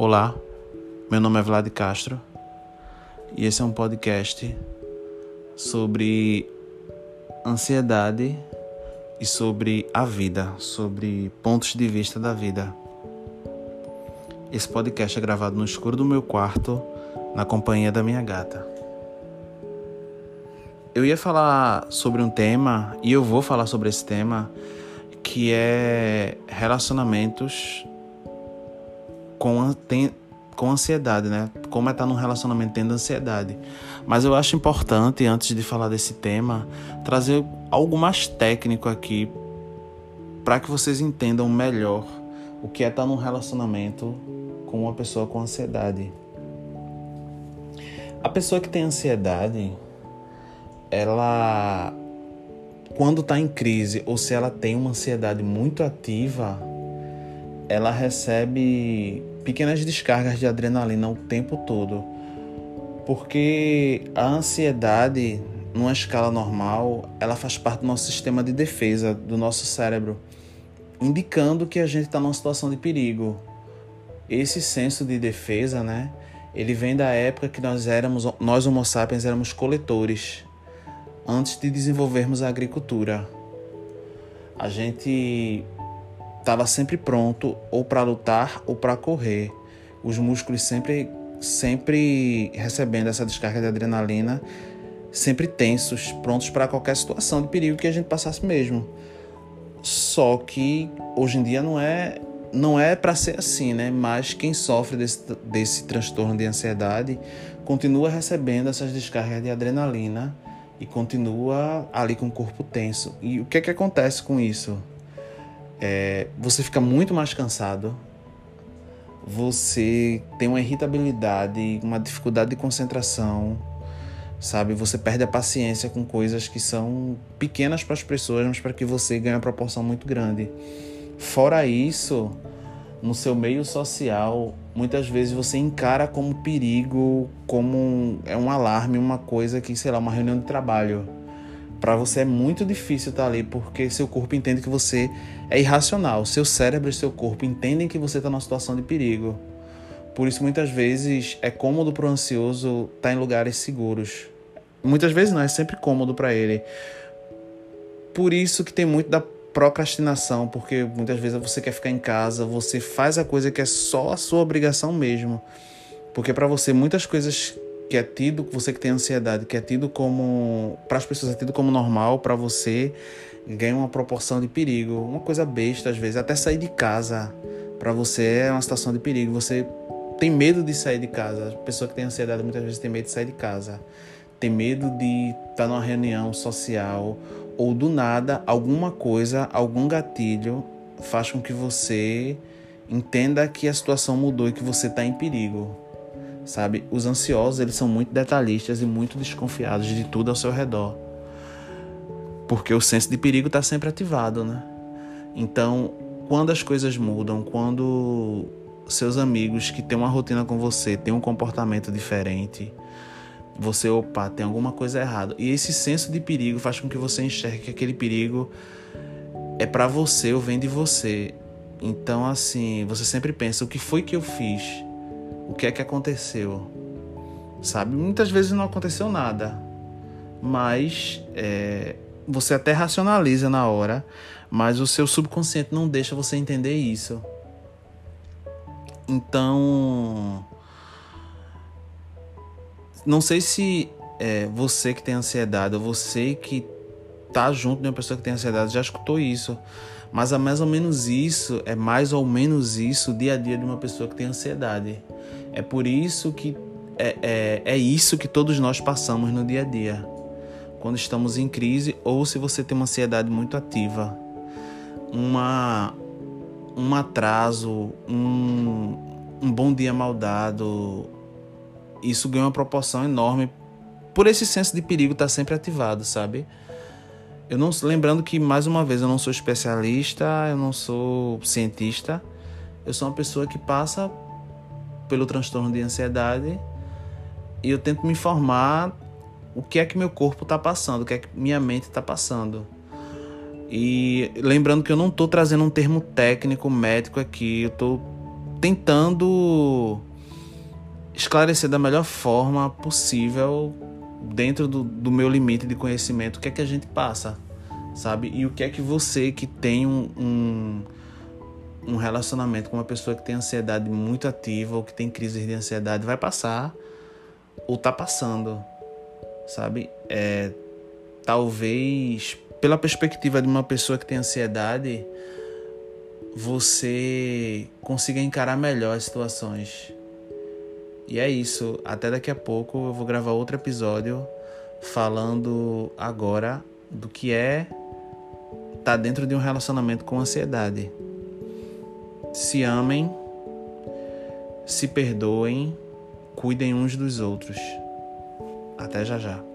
Olá, meu nome é Vlad Castro e esse é um podcast sobre ansiedade e sobre a vida, sobre pontos de vista da vida. Esse podcast é gravado no escuro do meu quarto, na companhia da minha gata. Eu ia falar sobre um tema, e eu vou falar sobre esse tema, que é relacionamentos com, tem, com ansiedade, né? Como é estar num relacionamento tendo ansiedade. Mas eu acho importante, antes de falar desse tema, trazer algo mais técnico aqui para que vocês entendam melhor o que é estar num relacionamento com uma pessoa com ansiedade. A pessoa que tem ansiedade, ela quando está em crise ou se ela tem uma ansiedade muito ativa, ela recebe pequenas descargas de adrenalina o tempo todo. Porque a ansiedade, numa escala normal, ela faz parte do nosso sistema de defesa, do nosso cérebro, indicando que a gente está numa situação de perigo. Esse senso de defesa, né? Ele vem da época que nós éramos, nós Homo sapiens éramos coletores, antes de desenvolvermos a agricultura. A gente estava sempre pronto ou para lutar ou para correr. Os músculos sempre sempre recebendo essa descarga de adrenalina, sempre tensos, prontos para qualquer situação de perigo que a gente passasse mesmo. Só que hoje em dia não é não é para ser assim, né? Mas quem sofre desse, desse transtorno de ansiedade continua recebendo essas descargas de adrenalina e continua ali com o corpo tenso. E o que é que acontece com isso? É, você fica muito mais cansado, você tem uma irritabilidade, uma dificuldade de concentração, sabe? Você perde a paciência com coisas que são pequenas para as pessoas, mas para que você ganhe uma proporção muito grande. Fora isso, no seu meio social, muitas vezes você encara como perigo, como um, é um alarme, uma coisa que, sei lá, uma reunião de trabalho para você é muito difícil estar tá ali porque seu corpo entende que você é irracional. Seu cérebro e seu corpo entendem que você está numa situação de perigo. Por isso, muitas vezes é cômodo para o ansioso estar tá em lugares seguros. Muitas vezes não, é sempre cômodo para ele. Por isso que tem muito da procrastinação, porque muitas vezes você quer ficar em casa, você faz a coisa que é só a sua obrigação mesmo. Porque para você muitas coisas que é tido, você que tem ansiedade, que é tido como, para as pessoas é tido como normal, para você ganha uma proporção de perigo, uma coisa besta às vezes, até sair de casa para você é uma situação de perigo, você tem medo de sair de casa. A pessoa que tem ansiedade muitas vezes tem medo de sair de casa, tem medo de estar numa reunião social ou do nada alguma coisa, algum gatilho faz com que você entenda que a situação mudou e que você está em perigo sabe? Os ansiosos, eles são muito detalhistas e muito desconfiados de tudo ao seu redor. Porque o senso de perigo está sempre ativado, né? Então, quando as coisas mudam, quando seus amigos que têm uma rotina com você têm um comportamento diferente, você, opa, tem alguma coisa errada. E esse senso de perigo faz com que você enxergue que aquele perigo é para você ou vem de você. Então, assim, você sempre pensa: o que foi que eu fiz? O que é que aconteceu, sabe? Muitas vezes não aconteceu nada, mas é, você até racionaliza na hora, mas o seu subconsciente não deixa você entender isso. Então, não sei se é, você que tem ansiedade ou você que tá junto de uma pessoa que tem ansiedade já escutou isso. Mas é mais ou menos isso, é mais ou menos isso o dia a dia de uma pessoa que tem ansiedade. É por isso que é, é, é isso que todos nós passamos no dia a dia. Quando estamos em crise ou se você tem uma ansiedade muito ativa. Uma, um atraso, um, um bom dia mal dado, isso ganha uma proporção enorme por esse senso de perigo estar sempre ativado, sabe? Eu não lembrando que mais uma vez eu não sou especialista, eu não sou cientista, eu sou uma pessoa que passa pelo transtorno de ansiedade e eu tento me informar o que é que meu corpo está passando, o que é que minha mente está passando. E lembrando que eu não estou trazendo um termo técnico médico aqui, eu estou tentando esclarecer da melhor forma possível, dentro do, do meu limite de conhecimento, o que é que a gente passa, sabe? E o que é que você que tem um, um, um relacionamento com uma pessoa que tem ansiedade muito ativa ou que tem crises de ansiedade vai passar ou tá passando, sabe? É, talvez pela perspectiva de uma pessoa que tem ansiedade, você consiga encarar melhor as situações e é isso. Até daqui a pouco eu vou gravar outro episódio falando agora do que é estar tá dentro de um relacionamento com ansiedade. Se amem, se perdoem, cuidem uns dos outros. Até já já.